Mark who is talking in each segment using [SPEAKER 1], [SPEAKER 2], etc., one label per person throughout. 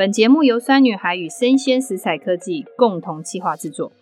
[SPEAKER 1] 本节目由酸女孩与生鲜食材科技共同企划制作。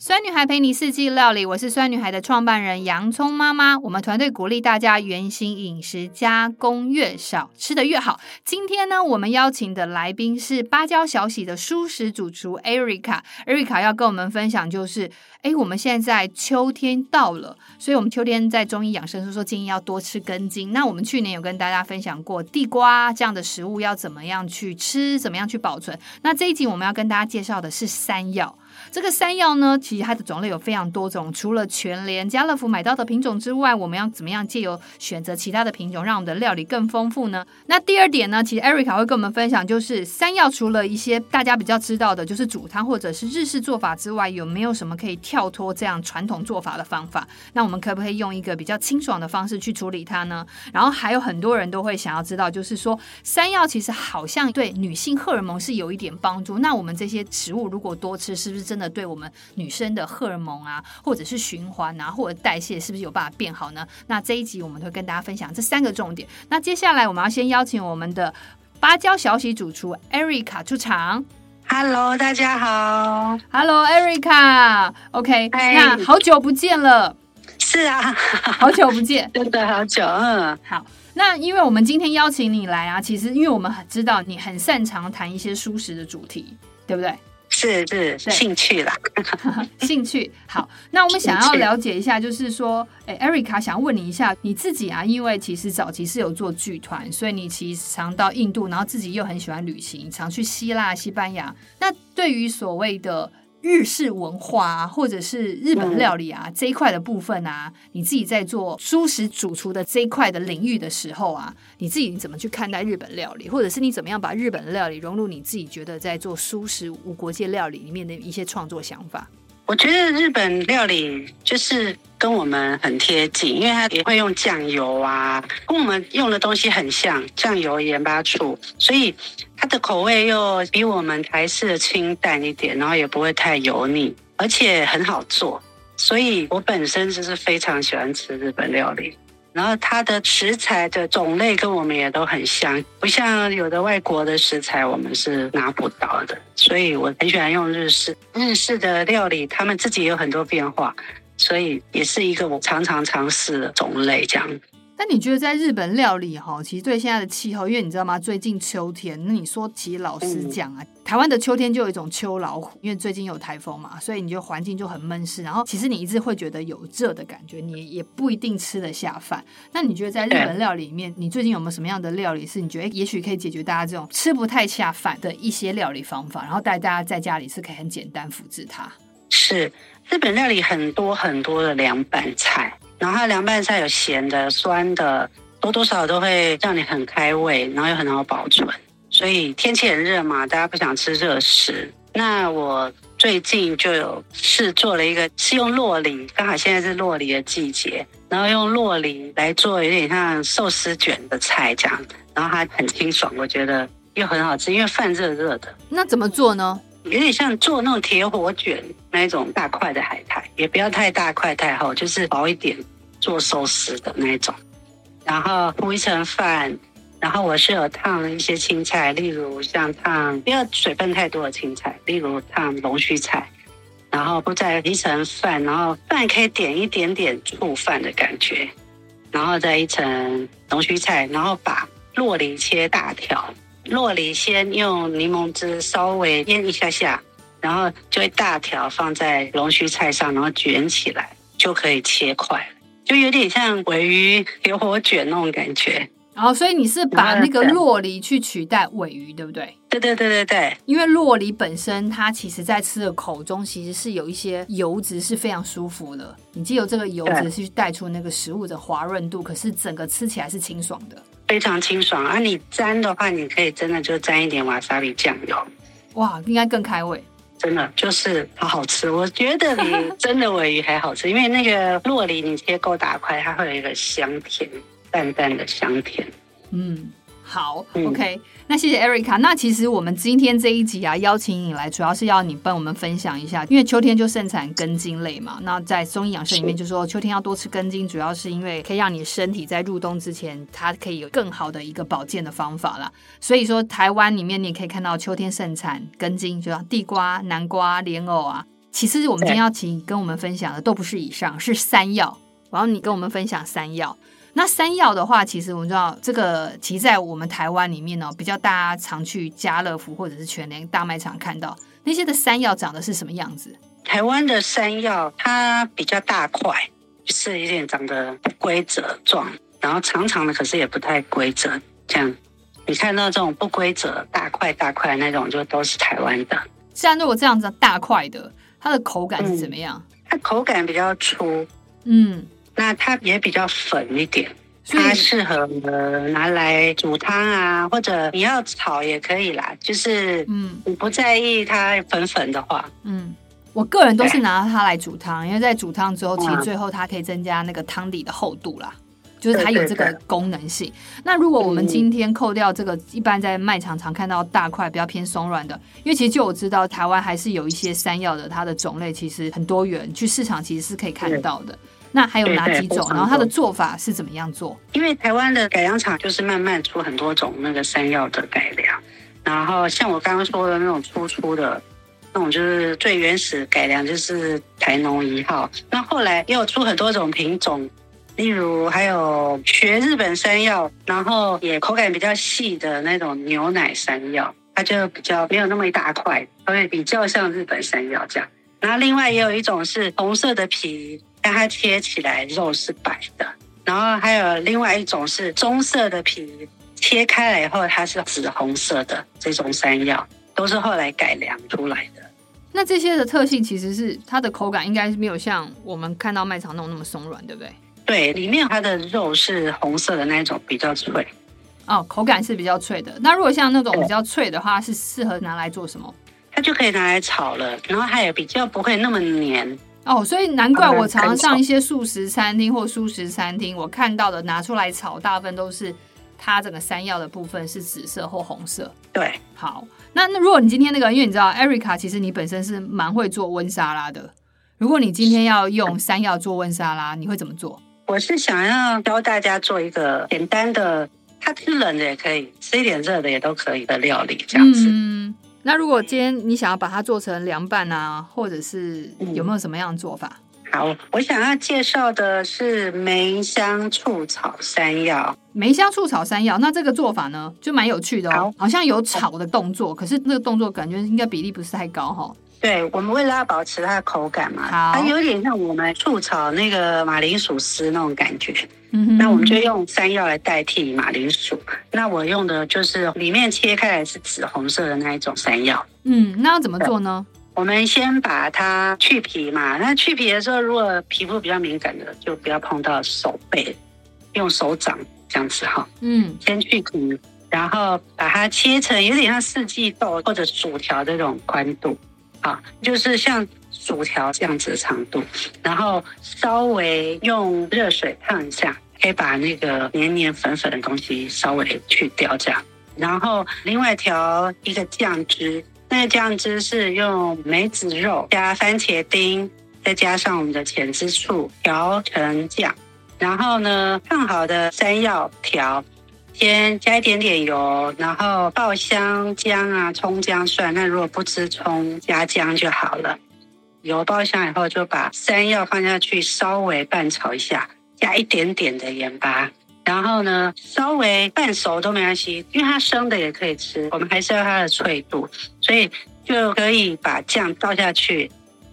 [SPEAKER 1] 酸女孩陪你四季料理，我是酸女孩的创办人洋葱妈妈。我们团队鼓励大家原型饮食，加工越少，吃得越好。今天呢，我们邀请的来宾是芭蕉小喜的蔬食主厨 Erica。Erica 要跟我们分享，就是哎，我们现在秋天到了，所以我们秋天在中医养生书说建议要多吃根茎。那我们去年有跟大家分享过地瓜这样的食物要怎么样去吃，怎么样去保存。那这一集我们要跟大家介绍的是山药。这个山药呢，其实它的种类有非常多种。除了全联、家乐福买到的品种之外，我们要怎么样借由选择其他的品种，让我们的料理更丰富呢？那第二点呢，其实 Erica 会跟我们分享，就是山药除了一些大家比较知道的，就是煮汤或者是日式做法之外，有没有什么可以跳脱这样传统做法的方法？那我们可不可以用一个比较清爽的方式去处理它呢？然后还有很多人都会想要知道，就是说山药其实好像对女性荷尔蒙是有一点帮助。那我们这些食物如果多吃，是不是真的对我们女生的荷尔蒙啊，或者是循环啊，或者代谢，是不是有办法变好呢？那这一集我们会跟大家分享这三个重点。那接下来我们要先邀请我们的芭蕉小喜主厨 Erica 出场。
[SPEAKER 2] Hello，大家好。
[SPEAKER 1] Hello，Erica。OK，那好久不见了。
[SPEAKER 2] 是啊，
[SPEAKER 1] 好久不见，
[SPEAKER 2] 真的好久。嗯，
[SPEAKER 1] 好。那因为我们今天邀请你来啊，其实因为我们很知道你很擅长谈一些蔬食的主题，对不对？
[SPEAKER 2] 是是兴趣啦，
[SPEAKER 1] 兴趣好。那我们想要了解一下，就是说，哎，Erica 想要问你一下，你自己啊，因为其实早期是有做剧团，所以你其实常到印度，然后自己又很喜欢旅行，常去希腊、西班牙。那对于所谓的日式文化啊，或者是日本料理啊、嗯、这一块的部分啊，你自己在做舒食主厨的这一块的领域的时候啊，你自己怎么去看待日本料理，或者是你怎么样把日本料理融入你自己觉得在做舒食无国界料理里面的一些创作想法？
[SPEAKER 2] 我觉得日本料理就是跟我们很贴近，因为它也会用酱油啊，跟我们用的东西很像，酱油、盐巴、醋，所以它的口味又比我们台式的清淡一点，然后也不会太油腻，而且很好做。所以我本身就是非常喜欢吃日本料理。然后它的食材的种类跟我们也都很像，不像有的外国的食材我们是拿不到的，所以我很喜欢用日式日式的料理，他们自己也有很多变化，所以也是一个我常常尝试的种类这样。
[SPEAKER 1] 那你觉得在日本料理哈，其实对现在的气候，因为你知道吗？最近秋天，那你说其实老实讲啊，嗯、台湾的秋天就有一种秋老虎，因为最近有台风嘛，所以你就环境就很闷湿，然后其实你一直会觉得有热的感觉，你也不一定吃得下饭。那你觉得在日本料理里面，你最近有没有什么样的料理是你觉得也许可以解决大家这种吃不太下饭的一些料理方法，然后带大家在家里是可以很简单复制它？
[SPEAKER 2] 是日本料理很多很多的凉拌菜。然后凉拌菜有咸的、酸的，多多少少都会让你很开胃，然后又很好保存。所以天气很热嘛，大家不想吃热食。那我最近就有试做了一个，是用洛梨，刚好现在是洛梨的季节，然后用洛梨来做有点像寿司卷的菜这样。然后它很清爽，我觉得又很好吃，因为饭热热的。
[SPEAKER 1] 那怎么做呢？
[SPEAKER 2] 有点像做那种铁火卷那一种大块的海苔，也不要太大块太厚，就是薄一点做寿司的那一种。然后铺一层饭，然后我是有烫一些青菜，例如像烫不要水分太多的青菜，例如烫龙须菜，然后铺在一层饭，然后饭可以点一点点醋饭的感觉，然后再一层龙须菜，然后把洛梨切大条。洛梨先用柠檬汁稍微腌一下下，然后就一大条放在龙须菜上，然后卷起来就可以切块，就有点像尾鱼铁火卷那种感觉。
[SPEAKER 1] 然后，所以你是把那个洛梨去取代尾鱼，对不对？
[SPEAKER 2] 对对对对对。
[SPEAKER 1] 因为洛梨本身它其实在吃的口中其实是有一些油脂是非常舒服的，你借由这个油脂去带出那个食物的滑润度，可是整个吃起来是清爽的。
[SPEAKER 2] 非常清爽啊！你沾的话，你可以真的就沾一点瓦萨比酱油，
[SPEAKER 1] 哇，应该更开胃。
[SPEAKER 2] 真的就是好好吃，我觉得比 真的尾鱼还好吃，因为那个洛梨你切够大块，它会有一个香甜淡淡的香甜。
[SPEAKER 1] 嗯，好、嗯、，OK，那谢谢 Erica。那其实我们今天这一集啊，邀请你来，主要是要你帮我们分享一下，因为秋天就盛产根茎类嘛。那在中医养生里面就说，秋天要多吃根茎，主要是因为可以让你身体在入冬之前，它可以有更好的一个保健的方法啦。所以说，台湾里面你也可以看到秋天盛产根茎，就像地瓜、南瓜、莲藕啊。其实我们今天要请跟我们分享的都不是以上，是山药。然后你跟我们分享山药。那山药的话，其实我们知道这个，其实在我们台湾里面呢，比较大家常去家乐福或者是全联大卖场看到那些的山药长得是什么样子？
[SPEAKER 2] 台湾的山药它比较大块，就是有点长得不规则状，然后长长的，可是也不太规则。这样你看到这种不规则大块大块的那种，就都是台湾的。
[SPEAKER 1] 像如果这样子大块的，它的口感是怎么样？嗯，它
[SPEAKER 2] 口感比较粗，
[SPEAKER 1] 嗯。
[SPEAKER 2] 那它也比较粉一点，它适合拿来煮汤啊，或者你要炒也可以啦。就是，嗯，你不在意它粉粉的话，
[SPEAKER 1] 嗯，我个人都是拿它来煮汤，因为在煮汤之后，其实最后它可以增加那个汤底的厚度啦，就是它有这个功能性。那如果我们今天扣掉这个，一般在卖场常看到大块比较偏松软的，因为其实就我知道，台湾还是有一些山药的，它的种类其实很多元，去市场其实是可以看到的。那还有哪几种？然后它的做法是怎么样做？
[SPEAKER 2] 因为台湾的改良场就是慢慢出很多种那个山药的改良，然后像我刚刚说的那种粗粗的，那种就是最原始改良，就是台农一号。那后来又出很多种品种，例如还有学日本山药，然后也口感比较细的那种牛奶山药，它就比较没有那么一大块，所以比较像日本山药这样。然后另外也有一种是红色的皮。但它切起来肉是白的，然后还有另外一种是棕色的皮，切开来以后它是紫红色的，这种山药都是后来改良出来的。
[SPEAKER 1] 那这些的特性其实是它的口感应该是没有像我们看到卖场那种那么松软，对不对？
[SPEAKER 2] 对，里面它的肉是红色的那种，比较脆。
[SPEAKER 1] 哦，口感是比较脆的。那如果像那种比较脆的话，是适合拿来做什么？
[SPEAKER 2] 它就可以拿来炒了，然后它也比较不会那么黏。
[SPEAKER 1] 哦，所以难怪我常常上一些素食餐厅或素食餐厅，我看到的拿出来炒，大部分都是它整个山药的部分是紫色或红色。
[SPEAKER 2] 对，
[SPEAKER 1] 好，那那如果你今天那个，因为你知道，Erica 其实你本身是蛮会做温沙拉的。如果你今天要用山药做温沙拉，你会怎么做？
[SPEAKER 2] 我是想要教大家做一个简单的，它吃冷的也可以，吃一点热的也都可以的料理，这样子。
[SPEAKER 1] 嗯那如果今天你想要把它做成凉拌啊，或者是有没有什么样的做法？
[SPEAKER 2] 嗯、好，我想要介绍的是梅香醋炒山药。
[SPEAKER 1] 梅香醋炒山药，那这个做法呢，就蛮有趣的哦，好，好像有炒的动作，可是那个动作感觉应该比例不是太高哈、哦。
[SPEAKER 2] 对，我们为了要保持它的口感嘛，它有点像我们醋炒那个马铃薯丝那种感觉。嗯，那我们就用山药来代替马铃薯。那我用的就是里面切开来是紫红色的那一种山药。
[SPEAKER 1] 嗯，那要怎么做呢？
[SPEAKER 2] 我们先把它去皮嘛。那去皮的时候，如果皮肤比较敏感的，就不要碰到手背，用手掌这样子哈。嗯，先去皮，然后把它切成有点像四季豆或者薯条这种宽度。啊，就是像薯条这样子的长度，然后稍微用热水烫一下，可以把那个黏黏粉粉的东西稍微去掉，这样。然后另外调一个酱汁，那个酱汁是用梅子肉加番茄丁，再加上我们的浅汁醋调成酱。然后呢，烫好的山药条。先加一点点油，然后爆香姜啊、葱姜蒜。那如果不吃葱，加姜就好了。油爆香以后，就把山药放下去，稍微拌炒一下，加一点点的盐巴。然后呢，稍微半熟都没关系，因为它生的也可以吃。我们还是要它的脆度，所以就可以把酱倒下去，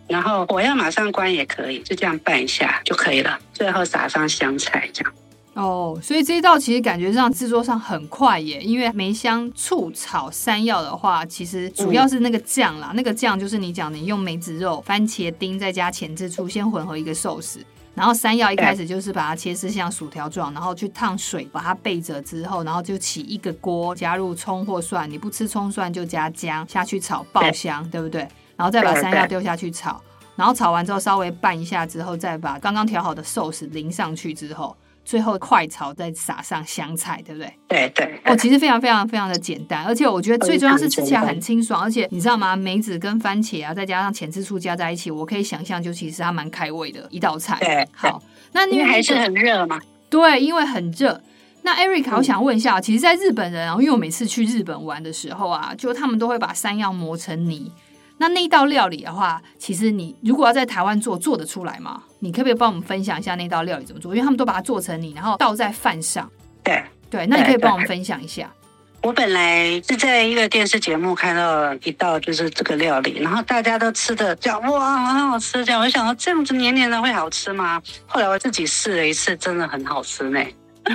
[SPEAKER 2] 然后火要马上关也可以，就这样拌一下就可以了。最后撒上香菜，这样。
[SPEAKER 1] 哦，所以这一道其实感觉上制作上很快耶，因为梅香醋炒山药的话，其实主要是那个酱啦，嗯、那个酱就是你讲的，你用梅子肉、番茄丁再加前置醋，先混合一个寿司，然后山药一开始就是把它切丝像薯条状，然后去烫水把它备着之后，然后就起一个锅，加入葱或蒜，你不吃葱蒜就加姜下去炒爆香，对不对？然后再把山药丢下去炒，然后炒完之后稍微拌一下之后，再把刚刚调好的寿司淋上去之后。最后快炒再撒上香菜，对不对？
[SPEAKER 2] 对对。
[SPEAKER 1] 哦，其实非常非常非常的简单，而且我觉得最重要是吃起来很清爽，而且你知道吗？梅子跟番茄啊，再加上浅汁醋加在一起，我可以想象就其实它蛮开胃的一道菜。
[SPEAKER 2] 对，
[SPEAKER 1] 好，那
[SPEAKER 2] 因为还是很热嘛。
[SPEAKER 1] 对，因为很热。那 Erica，我想问一下，其实，在日本人，因为我每次去日本玩的时候啊，就他们都会把山药磨成泥。那那一道料理的话，其实你如果要在台湾做，做得出来吗？你可不可以帮我们分享一下那道料理怎么做？因为他们都把它做成泥，然后倒在饭上。
[SPEAKER 2] 对
[SPEAKER 1] 对，那你可以帮我们分享一下。
[SPEAKER 2] 我本来是在一个电视节目看到一道就是这个料理，然后大家都吃的讲哇很好吃，这样我想到这样子黏黏的会好吃吗？后来我自己试了一次，真的很好吃呢。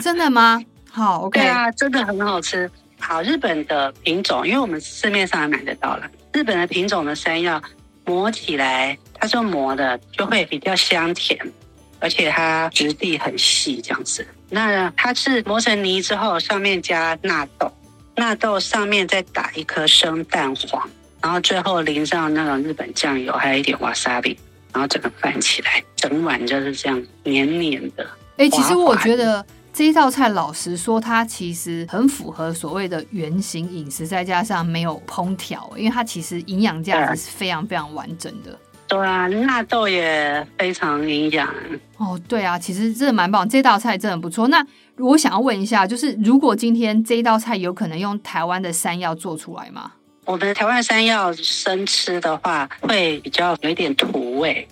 [SPEAKER 1] 真的吗？好，OK。
[SPEAKER 2] 对啊，真的很好吃。好，日本的品种，因为我们市面上也买得到了。日本的品种的山药磨起来，它是磨的，就会比较香甜，而且它质地很细，这样子。那它是磨成泥之后，上面加纳豆，纳豆上面再打一颗生蛋黄，然后最后淋上那种日本酱油，还有一点瓦萨比，然后整个拌起来，整碗就是这样黏黏的。
[SPEAKER 1] 哎、欸，其实我觉得。这一道菜，老实说，它其实很符合所谓的原形饮食，再加上没有烹调，因为它其实营养价值是非常非常完整的。
[SPEAKER 2] 对啊，纳豆也非常营养。
[SPEAKER 1] 哦，对啊，其实真的蛮棒，这道菜真的不错。那我想要问一下，就是如果今天这一道菜有可能用台湾的山药做出来吗？
[SPEAKER 2] 我们台湾山药生吃的话，会比较有一点土味。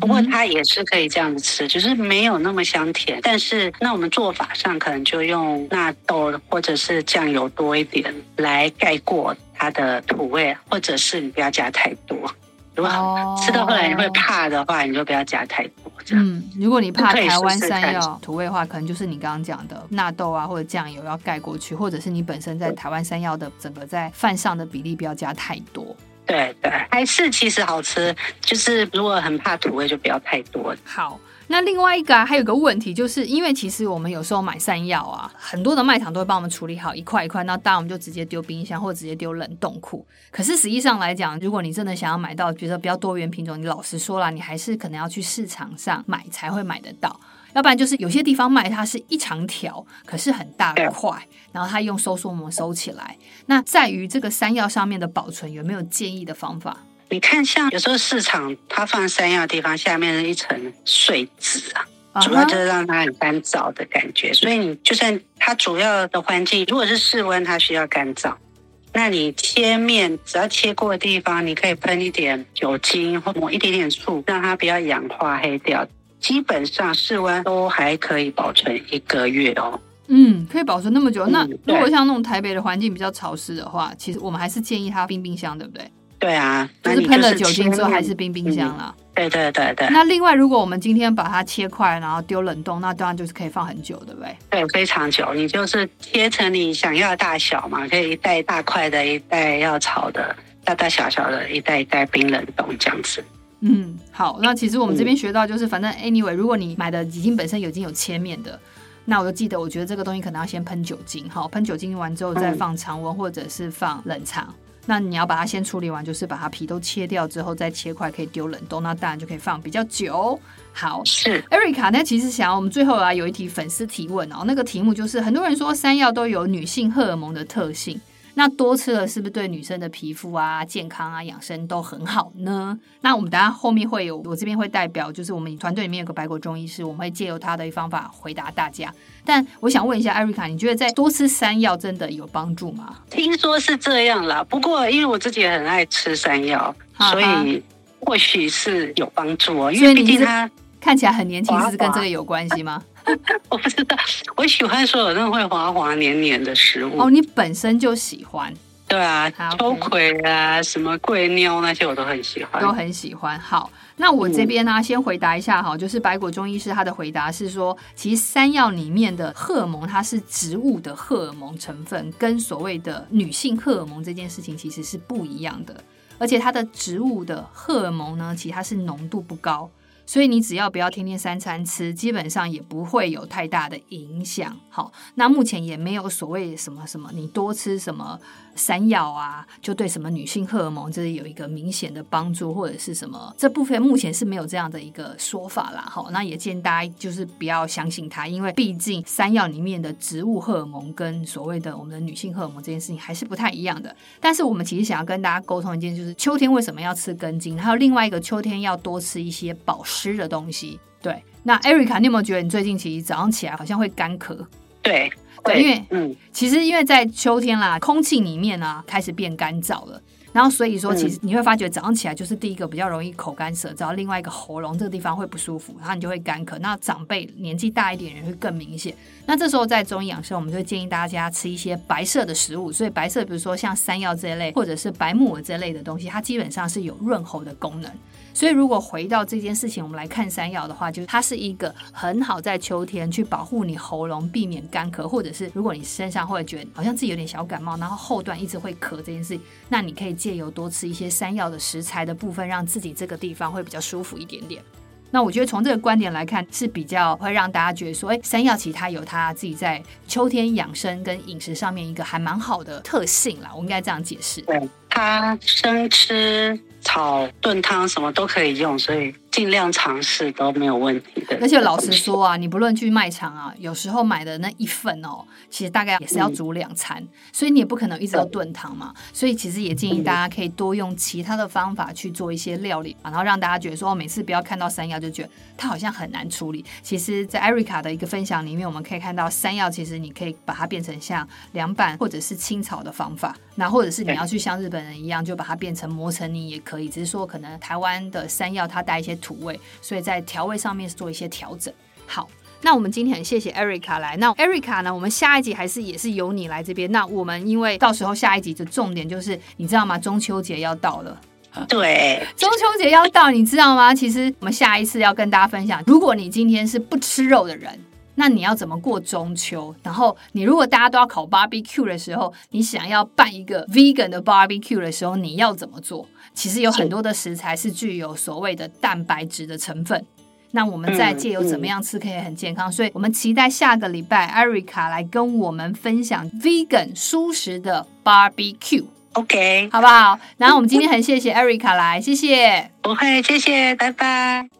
[SPEAKER 2] 不过它也是可以这样子吃，就是没有那么香甜。但是那我们做法上可能就用纳豆或者是酱油多一点来盖过它的土味，或者是你不要加太多。如果吃到后来你会怕的话，你就不要加太多。这样。嗯，
[SPEAKER 1] 如果你怕台湾山药土味的话，可能就是你刚刚讲的纳豆啊或者酱油要盖过去，或者是你本身在台湾山药的整个在饭上的比例不要加太多。
[SPEAKER 2] 对对，还是其实好吃，就是如果很怕土味，就不要太多。
[SPEAKER 1] 好，那另外一个啊，还有个问题，就是因为其实我们有时候买山药啊，很多的卖场都会帮我们处理好一块一块，那当然我们就直接丢冰箱或者直接丢冷冻库。可是实际上来讲，如果你真的想要买到觉得比较多元品种，你老实说啦，你还是可能要去市场上买才会买得到。要不然就是有些地方卖它是一长条，可是很大块，然后它用收缩膜收起来。那在于这个山药上面的保存有没有建议的方法？
[SPEAKER 2] 你看，像有时候市场它放山药的地方下面是一层碎纸啊，主要就是让它很干燥的感觉。所以你就算它主要的环境如果是室温，它需要干燥，那你切面只要切过的地方，你可以喷一点酒精或抹一点点醋，让它不要氧化黑掉。基本上室温都还可以保存一个月哦。
[SPEAKER 1] 嗯，可以保存那么久。嗯、那如果像那种台北的环境比较潮湿的话，其实我们还是建议它冰冰箱，对不对？
[SPEAKER 2] 对啊，
[SPEAKER 1] 就是喷了酒精之后还是冰冰箱啦。
[SPEAKER 2] 嗯、对对对对。
[SPEAKER 1] 那另外，如果我们今天把它切块，然后丢冷冻，那当然就是可以放很久，对不对？
[SPEAKER 2] 对，非常久。你就是切成你想要的大小嘛，可以一袋大块的，一袋要炒的，大大小小的，一袋一袋冰冷冻这样子。
[SPEAKER 1] 嗯，好，那其实我们这边学到就是，反正 anyway，如果你买的已经本身已经有切面的，那我就记得，我觉得这个东西可能要先喷酒精，好，喷酒精完之后再放常温或者是放冷藏。那你要把它先处理完，就是把它皮都切掉之后再切块，可以丢冷冻，那当然就可以放比较久。好，
[SPEAKER 2] 是
[SPEAKER 1] Erica，那其实想要我们最后啊有一题粉丝提问哦，那个题目就是很多人说山药都有女性荷尔蒙的特性。那多吃了是不是对女生的皮肤啊、健康啊、养生都很好呢？那我们等下后面会有，我这边会代表，就是我们团队里面有个白果中医师，我们会借由他的方法回答大家。但我想问一下艾瑞卡，你觉得在多吃山药真的有帮助吗？
[SPEAKER 2] 听说是这样啦，不过因为我自己也很爱吃山药，所以或许是有帮助哦。因为毕竟它
[SPEAKER 1] 看起来很年轻，是跟这个有关系吗？
[SPEAKER 2] 我不知道，我喜欢所有那种会滑滑黏黏的食物。
[SPEAKER 1] 哦，你本身就喜欢？对
[SPEAKER 2] 啊，秋葵啊，什么桂妞那些我都很喜欢，
[SPEAKER 1] 都很喜欢。好，那我这边呢、啊，先回答一下哈，就是白果中医师他的回答是说，其实山药里面的荷尔蒙它是植物的荷尔蒙成分，跟所谓的女性荷尔蒙这件事情其实是不一样的，而且它的植物的荷尔蒙呢，其实它是浓度不高。所以你只要不要天天三餐吃，基本上也不会有太大的影响。好，那目前也没有所谓什么什么，你多吃什么山药啊，就对什么女性荷尔蒙这里有一个明显的帮助，或者是什么这部分目前是没有这样的一个说法啦。好，那也建议大家就是不要相信它，因为毕竟山药里面的植物荷尔蒙跟所谓的我们的女性荷尔蒙这件事情还是不太一样的。但是我们其实想要跟大家沟通一件，就是秋天为什么要吃根茎，还有另外一个秋天要多吃一些保湿。的东西，对。那 Erica，你有没有觉得你最近其实早上起来好像会干咳？
[SPEAKER 2] 对，
[SPEAKER 1] 对，因为嗯，其实因为在秋天啦，空气里面啊开始变干燥了，然后所以说其实你会发觉早上起来就是第一个比较容易口干舌燥，另外一个喉咙这个地方会不舒服，然后你就会干咳。那长辈年纪大一点人会更明显。那这时候在中医养生，我们就会建议大家吃一些白色的食物。所以白色，比如说像山药这一类，或者是白木耳这类的东西，它基本上是有润喉的功能。所以，如果回到这件事情，我们来看山药的话，就是它是一个很好在秋天去保护你喉咙，避免干咳，或者是如果你身上会觉得好像自己有点小感冒，然后后段一直会咳这件事，那你可以借由多吃一些山药的食材的部分，让自己这个地方会比较舒服一点点。那我觉得从这个观点来看，是比较会让大家觉得说，哎，山药其实它有它自己在秋天养生跟饮食上面一个还蛮好的特性啦，我应该这样解释。
[SPEAKER 2] 对，它生吃。炒炖汤什么都可以用，所以尽量尝试都没有问题的。
[SPEAKER 1] 而且老实说啊，你不论去卖场啊，有时候买的那一份哦，其实大概也是要煮两餐，嗯、所以你也不可能一直要炖汤嘛。所以其实也建议大家可以多用其他的方法去做一些料理，然后让大家觉得说，每次不要看到山药就觉得它好像很难处理。其实，在 Erica 的一个分享里面，我们可以看到山药其实你可以把它变成像凉拌或者是清炒的方法，那或者是你要去像日本人一样，就把它变成磨成泥也可以。只是说，可能台湾的山药它带一些土味，所以在调味上面做一些调整。好，那我们今天很谢谢 Erica 来。那 Erica 呢，我们下一集还是也是由你来这边。那我们因为到时候下一集的重点就是，你知道吗？中秋节要到了。
[SPEAKER 2] 对，
[SPEAKER 1] 中秋节要到，你知道吗？其实我们下一次要跟大家分享，如果你今天是不吃肉的人。那你要怎么过中秋？然后你如果大家都要烤 barbecue 的时候，你想要办一个 vegan 的 barbecue 的时候，你要怎么做？其实有很多的食材是具有所谓的蛋白质的成分。那我们再借由怎么样吃可以很健康，嗯嗯、所以我们期待下个礼拜 Erica 来跟我们分享 vegan 舒食的 barbecue，OK，、好不好？然后我们今天很谢谢 Erica 来，谢谢，
[SPEAKER 2] 不会，谢谢，拜拜。